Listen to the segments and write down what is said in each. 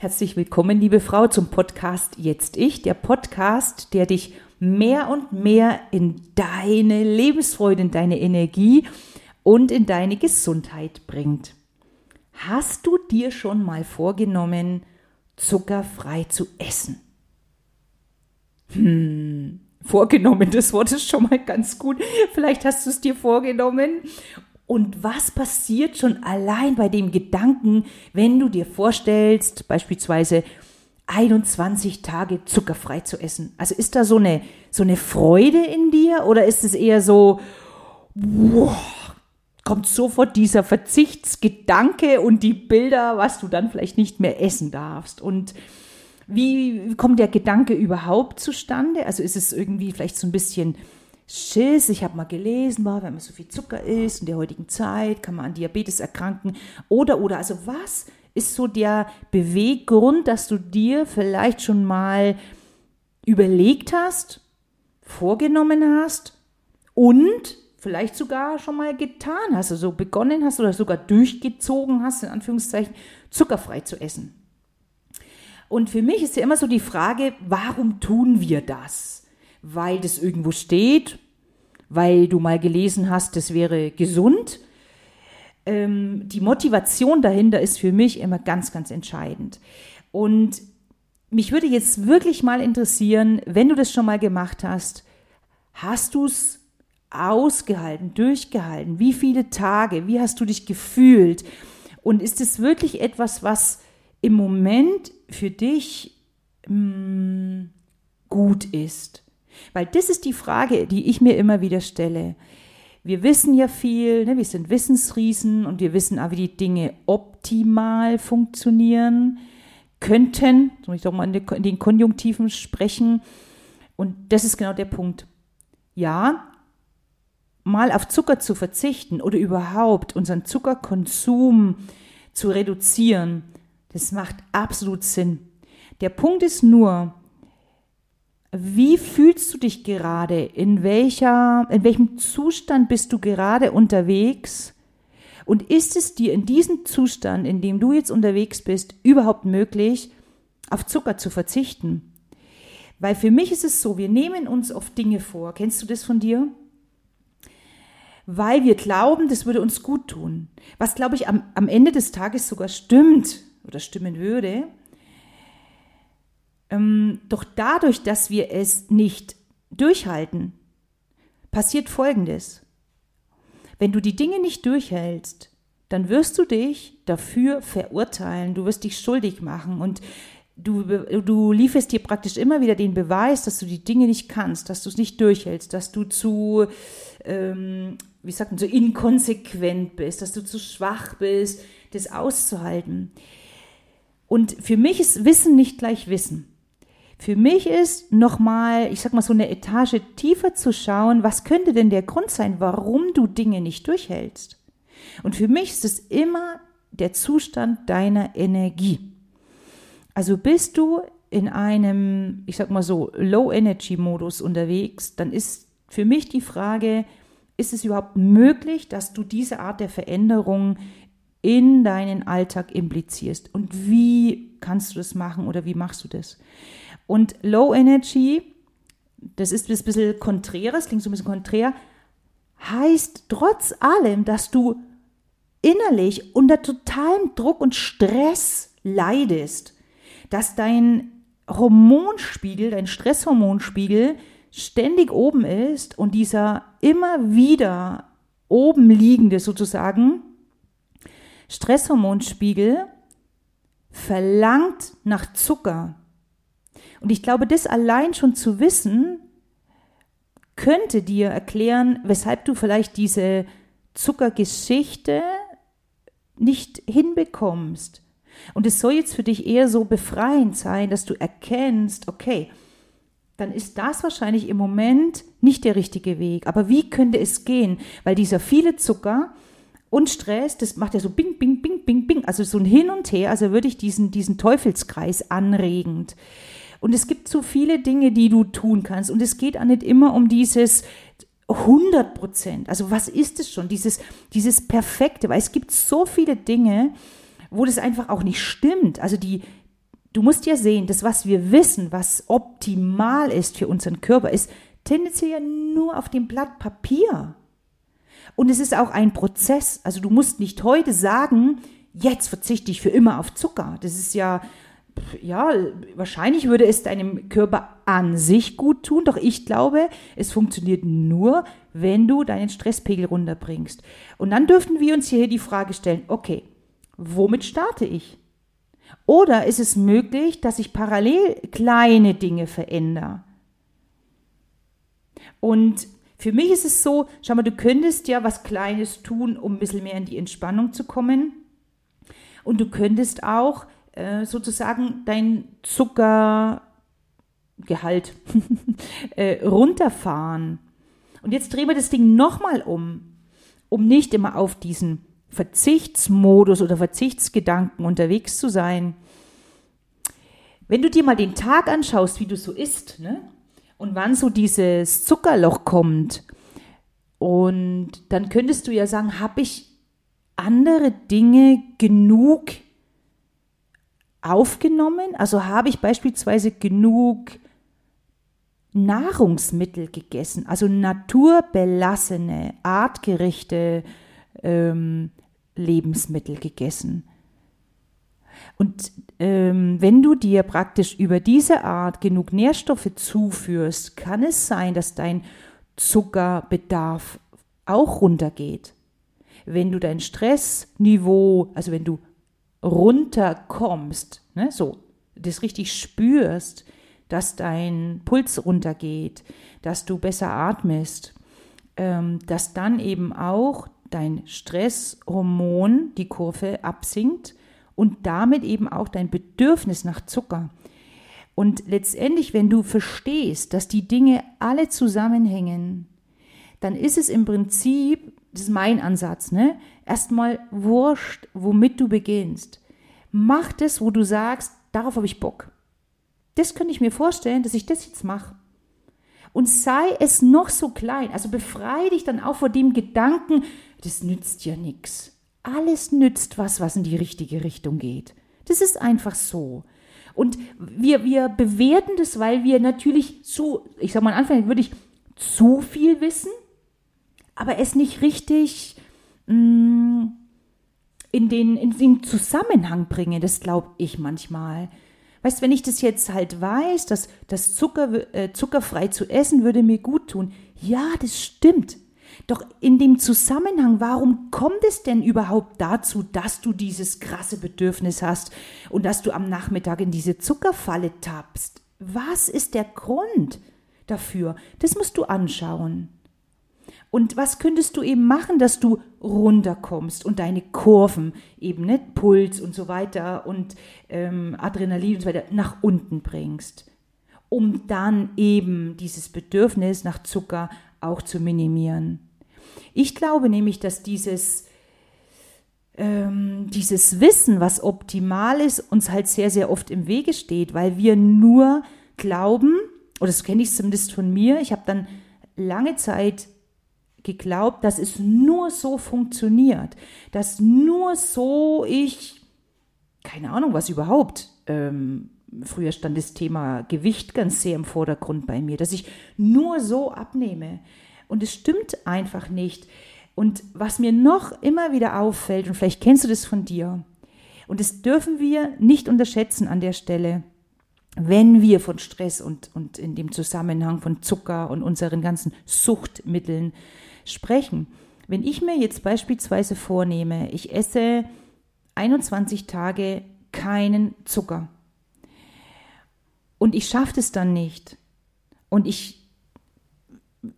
Herzlich willkommen, liebe Frau, zum Podcast Jetzt Ich, der Podcast, der dich mehr und mehr in deine Lebensfreude, in deine Energie und in deine Gesundheit bringt. Hast du dir schon mal vorgenommen, zuckerfrei zu essen? Hm, vorgenommen, das Wort ist schon mal ganz gut. Vielleicht hast du es dir vorgenommen und was passiert schon allein bei dem Gedanken, wenn du dir vorstellst, beispielsweise 21 Tage zuckerfrei zu essen? Also ist da so eine, so eine Freude in dir oder ist es eher so, wow, kommt sofort dieser Verzichtsgedanke und die Bilder, was du dann vielleicht nicht mehr essen darfst? Und wie kommt der Gedanke überhaupt zustande? Also ist es irgendwie vielleicht so ein bisschen Schiss. Ich habe mal gelesen, boah, wenn man so viel Zucker isst in der heutigen Zeit, kann man an Diabetes erkranken. Oder, oder, also was ist so der Beweggrund, dass du dir vielleicht schon mal überlegt hast, vorgenommen hast und vielleicht sogar schon mal getan hast, also begonnen hast oder sogar durchgezogen hast, in Anführungszeichen, zuckerfrei zu essen. Und für mich ist ja immer so die Frage, warum tun wir das? weil das irgendwo steht, weil du mal gelesen hast, das wäre gesund. Ähm, die Motivation dahinter ist für mich immer ganz, ganz entscheidend. Und mich würde jetzt wirklich mal interessieren, wenn du das schon mal gemacht hast, hast du es ausgehalten, durchgehalten? Wie viele Tage? Wie hast du dich gefühlt? Und ist es wirklich etwas, was im Moment für dich mh, mm, gut ist? Weil das ist die Frage, die ich mir immer wieder stelle. Wir wissen ja viel, ne? wir sind Wissensriesen und wir wissen auch, wie die Dinge optimal funktionieren könnten. Soll ich doch mal in den Konjunktiven sprechen. Und das ist genau der Punkt. Ja, mal auf Zucker zu verzichten oder überhaupt unseren Zuckerkonsum zu reduzieren, das macht absolut Sinn. Der Punkt ist nur, wie fühlst du dich gerade? In welcher, in welchem Zustand bist du gerade unterwegs? Und ist es dir in diesem Zustand, in dem du jetzt unterwegs bist, überhaupt möglich, auf Zucker zu verzichten? Weil für mich ist es so, wir nehmen uns oft Dinge vor. Kennst du das von dir? Weil wir glauben, das würde uns gut tun. Was, glaube ich, am, am Ende des Tages sogar stimmt oder stimmen würde. Ähm, doch dadurch, dass wir es nicht durchhalten, passiert Folgendes. Wenn du die Dinge nicht durchhältst, dann wirst du dich dafür verurteilen, du wirst dich schuldig machen und du, du lieferst dir praktisch immer wieder den Beweis, dass du die Dinge nicht kannst, dass du es nicht durchhältst, dass du zu, ähm, wie sagt man, so inkonsequent bist, dass du zu schwach bist, das auszuhalten. Und für mich ist Wissen nicht gleich Wissen. Für mich ist nochmal, ich sag mal, so eine Etage tiefer zu schauen, was könnte denn der Grund sein, warum du Dinge nicht durchhältst? Und für mich ist es immer der Zustand deiner Energie. Also bist du in einem, ich sag mal so, Low-Energy-Modus unterwegs, dann ist für mich die Frage, ist es überhaupt möglich, dass du diese Art der Veränderung in deinen Alltag implizierst? Und wie kannst du das machen oder wie machst du das? Und Low Energy, das ist ein bisschen konträr, das klingt so ein bisschen konträr, heißt trotz allem, dass du innerlich unter totalem Druck und Stress leidest, dass dein Hormonspiegel, dein Stresshormonspiegel ständig oben ist und dieser immer wieder oben liegende sozusagen Stresshormonspiegel verlangt nach Zucker. Und ich glaube, das allein schon zu wissen, könnte dir erklären, weshalb du vielleicht diese Zuckergeschichte nicht hinbekommst. Und es soll jetzt für dich eher so befreiend sein, dass du erkennst, okay, dann ist das wahrscheinlich im Moment nicht der richtige Weg. Aber wie könnte es gehen? Weil dieser viele Zucker und Stress, das macht ja so bing, bing, bing, bing, bing, also so ein Hin und Her, also würde ich diesen, diesen Teufelskreis anregend. Und es gibt so viele Dinge, die du tun kannst. Und es geht auch nicht immer um dieses 100 Prozent. Also was ist es schon? Dieses, dieses Perfekte. Weil es gibt so viele Dinge, wo das einfach auch nicht stimmt. Also die, du musst ja sehen, das, was wir wissen, was optimal ist für unseren Körper, ist tendenziell ja nur auf dem Blatt Papier. Und es ist auch ein Prozess. Also du musst nicht heute sagen, jetzt verzichte ich für immer auf Zucker. Das ist ja, ja, wahrscheinlich würde es deinem Körper an sich gut tun, doch ich glaube, es funktioniert nur, wenn du deinen Stresspegel runterbringst. Und dann dürften wir uns hier die Frage stellen, okay, womit starte ich? Oder ist es möglich, dass ich parallel kleine Dinge verändere? Und für mich ist es so, schau mal, du könntest ja was Kleines tun, um ein bisschen mehr in die Entspannung zu kommen. Und du könntest auch äh, sozusagen dein Zuckergehalt äh, runterfahren. Und jetzt drehen wir das Ding nochmal um, um nicht immer auf diesen Verzichtsmodus oder Verzichtsgedanken unterwegs zu sein. Wenn du dir mal den Tag anschaust, wie du so isst, ne? und wann so dieses Zuckerloch kommt, und dann könntest du ja sagen, habe ich andere Dinge genug aufgenommen? Also habe ich beispielsweise genug Nahrungsmittel gegessen, also naturbelassene, artgerechte ähm, Lebensmittel gegessen. Und ähm, wenn du dir praktisch über diese Art genug Nährstoffe zuführst, kann es sein, dass dein Zuckerbedarf auch runtergeht. Wenn du dein Stressniveau, also wenn du runterkommst, ne, so, das richtig spürst, dass dein Puls runtergeht, dass du besser atmest, ähm, dass dann eben auch dein Stresshormon die Kurve absinkt und damit eben auch dein Bedürfnis nach Zucker. Und letztendlich, wenn du verstehst, dass die Dinge alle zusammenhängen, dann ist es im Prinzip, das ist mein Ansatz, ne? Erstmal wurscht, womit du beginnst. Mach das, wo du sagst, darauf habe ich Bock. Das könnte ich mir vorstellen, dass ich das jetzt mache. Und sei es noch so klein, also befreie dich dann auch vor dem Gedanken, das nützt ja nichts. Alles nützt was, was in die richtige Richtung geht. Das ist einfach so. Und wir, wir bewerten das, weil wir natürlich zu, ich sag mal, am würde ich zu viel wissen, aber es nicht richtig mm, in, den, in den Zusammenhang bringen. Das glaube ich manchmal. Weißt, wenn ich das jetzt halt weiß, dass das Zucker, äh, zuckerfrei zu essen würde mir gut tun. Ja, das stimmt. Doch in dem Zusammenhang, warum kommt es denn überhaupt dazu, dass du dieses krasse Bedürfnis hast und dass du am Nachmittag in diese Zuckerfalle tappst? Was ist der Grund dafür? Das musst du anschauen. Und was könntest du eben machen, dass du runterkommst und deine Kurven, eben ne, Puls und so weiter und ähm, Adrenalin und so weiter nach unten bringst, um dann eben dieses Bedürfnis nach Zucker auch zu minimieren. Ich glaube nämlich, dass dieses, ähm, dieses Wissen, was optimal ist, uns halt sehr, sehr oft im Wege steht, weil wir nur glauben, oder das kenne ich zumindest von mir, ich habe dann lange Zeit geglaubt, dass es nur so funktioniert, dass nur so ich, keine Ahnung, was überhaupt, ähm, früher stand das Thema Gewicht ganz sehr im Vordergrund bei mir, dass ich nur so abnehme. Und es stimmt einfach nicht. Und was mir noch immer wieder auffällt, und vielleicht kennst du das von dir, und das dürfen wir nicht unterschätzen an der Stelle, wenn wir von Stress und, und in dem Zusammenhang von Zucker und unseren ganzen Suchtmitteln sprechen. Wenn ich mir jetzt beispielsweise vornehme, ich esse 21 Tage keinen Zucker und ich schaffe es dann nicht und ich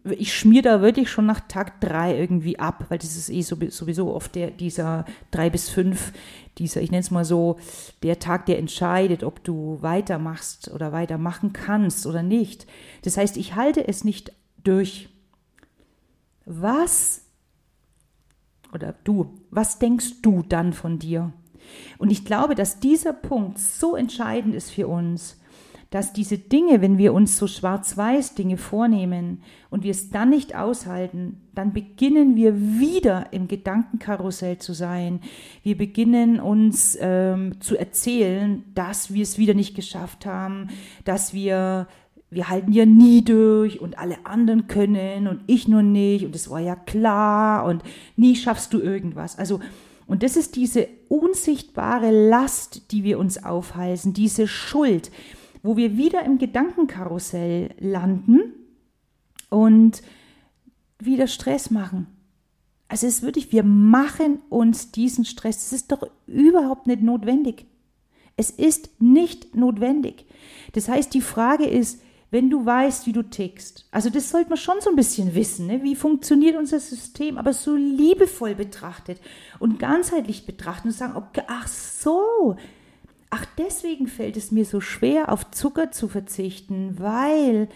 ich schmier da wirklich schon nach Tag drei irgendwie ab, weil das ist eh sowieso oft der, dieser drei bis fünf, dieser, ich nenne es mal so, der Tag, der entscheidet, ob du weitermachst oder weitermachen kannst oder nicht. Das heißt, ich halte es nicht durch was oder du, was denkst du dann von dir? Und ich glaube, dass dieser Punkt so entscheidend ist für uns, dass diese Dinge, wenn wir uns so schwarz-weiß Dinge vornehmen und wir es dann nicht aushalten, dann beginnen wir wieder im Gedankenkarussell zu sein. Wir beginnen uns ähm, zu erzählen, dass wir es wieder nicht geschafft haben, dass wir wir halten ja nie durch und alle anderen können und ich nur nicht und es war ja klar und nie schaffst du irgendwas. Also und das ist diese unsichtbare Last, die wir uns aufhalsen, diese Schuld, wo wir wieder im Gedankenkarussell landen und wieder Stress machen. Also es ist wirklich, wir machen uns diesen Stress. Es ist doch überhaupt nicht notwendig. Es ist nicht notwendig. Das heißt, die Frage ist, wenn du weißt, wie du tickst. Also das sollte man schon so ein bisschen wissen, ne? wie funktioniert unser System, aber so liebevoll betrachtet und ganzheitlich betrachten und sagen, okay, ach so, ach deswegen fällt es mir so schwer, auf Zucker zu verzichten, weil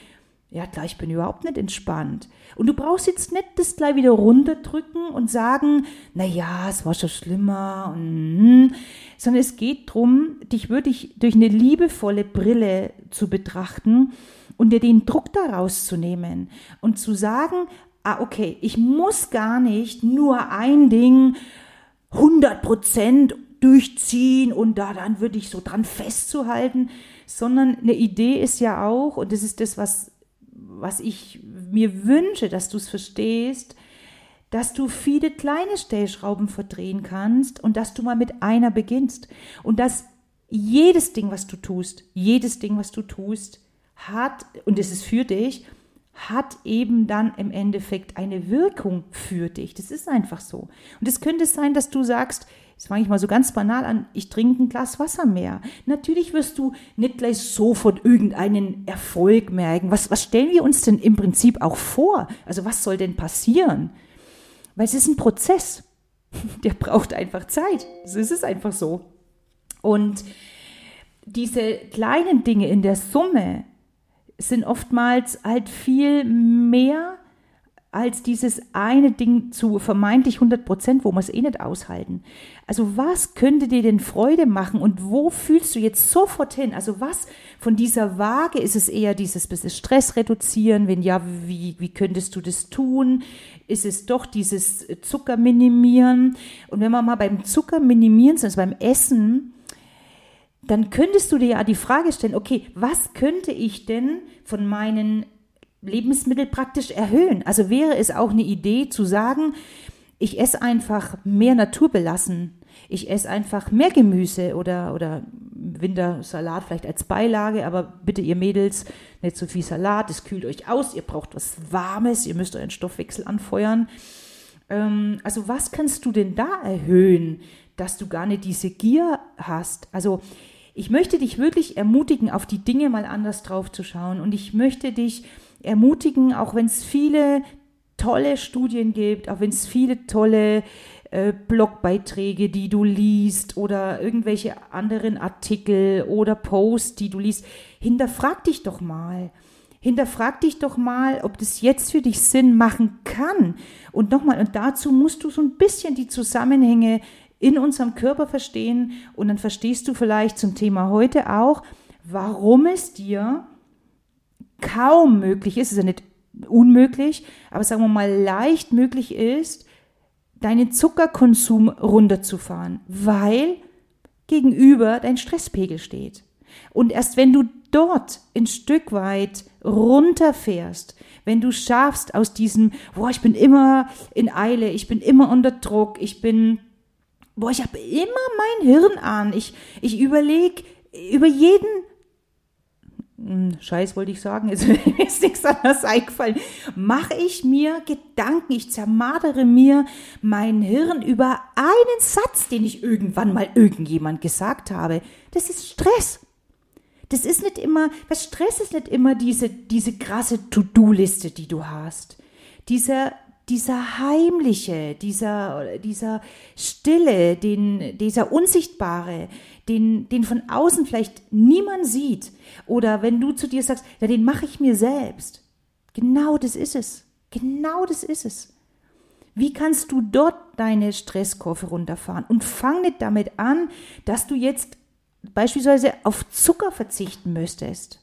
ja klar, ich bin überhaupt nicht entspannt. Und du brauchst jetzt nicht das gleich wieder runterdrücken und sagen, na ja, es war schon schlimmer, und, sondern es geht darum, dich wirklich durch eine liebevolle Brille zu betrachten und dir den Druck daraus zu nehmen und zu sagen, ah, okay, ich muss gar nicht nur ein Ding 100 Prozent durchziehen und da dann würde ich so dran festzuhalten, sondern eine Idee ist ja auch, und das ist das, was, was ich mir wünsche, dass du es verstehst, dass du viele kleine Stellschrauben verdrehen kannst und dass du mal mit einer beginnst. Und dass jedes Ding, was du tust, jedes Ding, was du tust, hat, und es ist für dich, hat eben dann im Endeffekt eine Wirkung für dich. Das ist einfach so. Und es könnte sein, dass du sagst, jetzt fange ich mal so ganz banal an, ich trinke ein Glas Wasser mehr. Natürlich wirst du nicht gleich sofort irgendeinen Erfolg merken. Was, was stellen wir uns denn im Prinzip auch vor? Also was soll denn passieren? Weil es ist ein Prozess. Der braucht einfach Zeit. So ist es einfach so. Und diese kleinen Dinge in der Summe, sind oftmals halt viel mehr als dieses eine Ding zu vermeintlich 100 Prozent, wo wir es eh nicht aushalten. Also was könnte dir denn Freude machen und wo fühlst du jetzt sofort hin? Also was von dieser Waage ist es eher dieses bisschen Stress reduzieren? Wenn ja, wie, wie könntest du das tun? Ist es doch dieses Zucker minimieren? Und wenn wir mal beim Zucker minimieren sind, also beim Essen, dann könntest du dir ja die Frage stellen, okay, was könnte ich denn von meinen Lebensmitteln praktisch erhöhen? Also wäre es auch eine Idee zu sagen, ich esse einfach mehr naturbelassen. Ich esse einfach mehr Gemüse oder, oder Wintersalat vielleicht als Beilage, aber bitte ihr Mädels, nicht so viel Salat, das kühlt euch aus, ihr braucht was Warmes, ihr müsst euren Stoffwechsel anfeuern. Ähm, also was kannst du denn da erhöhen, dass du gar nicht diese Gier hast? Also ich möchte dich wirklich ermutigen, auf die Dinge mal anders drauf zu schauen. Und ich möchte dich ermutigen, auch wenn es viele tolle Studien gibt, auch wenn es viele tolle äh, Blogbeiträge, die du liest oder irgendwelche anderen Artikel oder Posts, die du liest, hinterfrag dich doch mal. Hinterfrag dich doch mal, ob das jetzt für dich Sinn machen kann. Und nochmal, und dazu musst du so ein bisschen die Zusammenhänge in unserem Körper verstehen und dann verstehst du vielleicht zum Thema heute auch, warum es dir kaum möglich ist, es ist ja nicht unmöglich, aber sagen wir mal leicht möglich ist, deinen Zuckerkonsum runterzufahren, weil gegenüber dein Stresspegel steht. Und erst wenn du dort ein Stück weit runterfährst, wenn du schaffst aus diesem, boah, ich bin immer in Eile, ich bin immer unter Druck, ich bin boah, ich habe immer mein Hirn an. Ich, ich überlege über jeden hm, Scheiß wollte ich sagen, jetzt ist nichts anderes eingefallen. Mache ich mir Gedanken, ich zermadere mir mein Hirn über einen Satz, den ich irgendwann mal irgendjemand gesagt habe. Das ist Stress. Das ist nicht immer, was Stress ist nicht immer diese, diese krasse To-Do-Liste, die du hast. Dieser dieser heimliche, dieser, dieser stille, den, dieser unsichtbare, den, den von außen vielleicht niemand sieht. Oder wenn du zu dir sagst, ja, den mache ich mir selbst. Genau das ist es. Genau das ist es. Wie kannst du dort deine Stresskurve runterfahren? Und fang nicht damit an, dass du jetzt beispielsweise auf Zucker verzichten müsstest.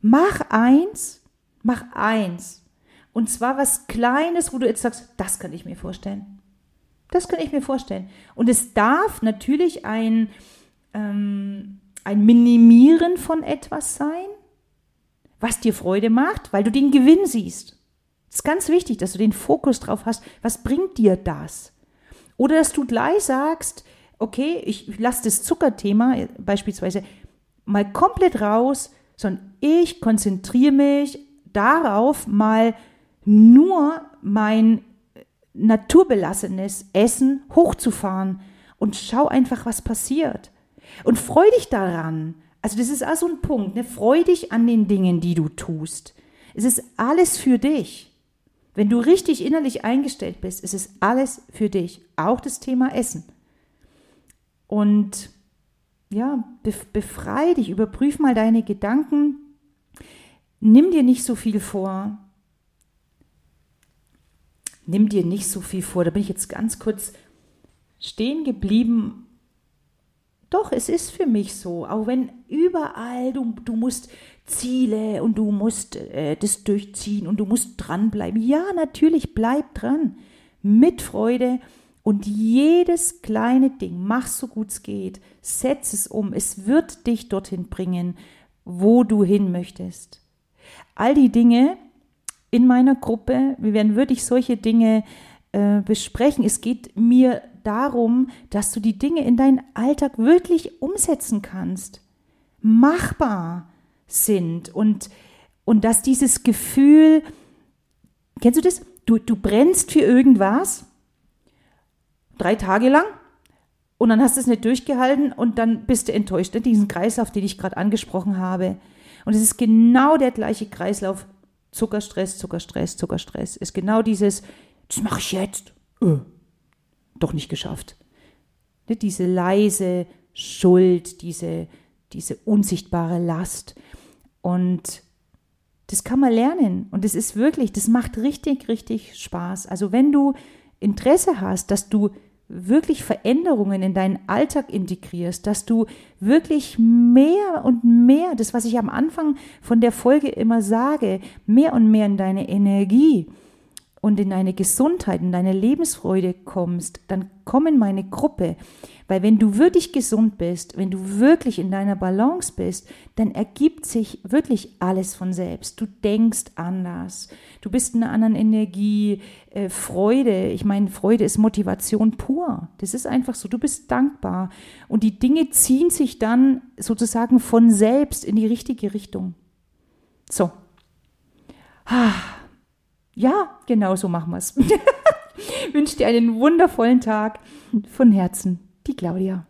Mach eins, mach eins. Und zwar was Kleines, wo du jetzt sagst, das kann ich mir vorstellen. Das kann ich mir vorstellen. Und es darf natürlich ein, ähm, ein Minimieren von etwas sein, was dir Freude macht, weil du den Gewinn siehst. Es ist ganz wichtig, dass du den Fokus drauf hast. Was bringt dir das? Oder dass du gleich sagst, okay, ich lasse das Zuckerthema beispielsweise mal komplett raus, sondern ich konzentriere mich darauf, mal nur mein naturbelassenes Essen hochzufahren und schau einfach, was passiert. Und freu dich daran. Also das ist auch so ein Punkt. Ne? Freu dich an den Dingen, die du tust. Es ist alles für dich. Wenn du richtig innerlich eingestellt bist, ist es alles für dich. Auch das Thema Essen. Und ja, befrei dich, überprüf mal deine Gedanken. Nimm dir nicht so viel vor. Nimm dir nicht so viel vor. Da bin ich jetzt ganz kurz stehen geblieben. Doch, es ist für mich so. Auch wenn überall du, du musst Ziele und du musst äh, das durchziehen und du musst dranbleiben. Ja, natürlich, bleib dran. Mit Freude und jedes kleine Ding, mach so gut es geht, setz es um. Es wird dich dorthin bringen, wo du hin möchtest. All die Dinge in meiner Gruppe, wir werden wirklich solche Dinge äh, besprechen. Es geht mir darum, dass du die Dinge in deinen Alltag wirklich umsetzen kannst, machbar sind und, und dass dieses Gefühl, kennst du das? Du, du brennst für irgendwas drei Tage lang und dann hast du es nicht durchgehalten und dann bist du enttäuscht. Diesen Kreislauf, den ich gerade angesprochen habe. Und es ist genau der gleiche Kreislauf. Zuckerstress, Zuckerstress, Zuckerstress. Ist genau dieses, das mache ich jetzt. Öh, doch nicht geschafft. Diese leise Schuld, diese, diese unsichtbare Last. Und das kann man lernen. Und es ist wirklich, das macht richtig, richtig Spaß. Also wenn du Interesse hast, dass du wirklich Veränderungen in deinen Alltag integrierst, dass du wirklich mehr und mehr, das was ich am Anfang von der Folge immer sage, mehr und mehr in deine Energie und in deine Gesundheit, in deine Lebensfreude kommst, dann komm in meine Gruppe. Weil wenn du wirklich gesund bist, wenn du wirklich in deiner Balance bist, dann ergibt sich wirklich alles von selbst. Du denkst anders. Du bist in einer anderen Energie, äh, Freude. Ich meine, Freude ist Motivation pur. Das ist einfach so. Du bist dankbar. Und die Dinge ziehen sich dann sozusagen von selbst in die richtige Richtung. So. Ah. Ja, genau so machen wir es. Wünsche dir einen wundervollen Tag. Von Herzen, die Claudia.